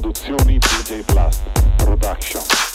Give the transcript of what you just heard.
Produzioni DJ Blast Production.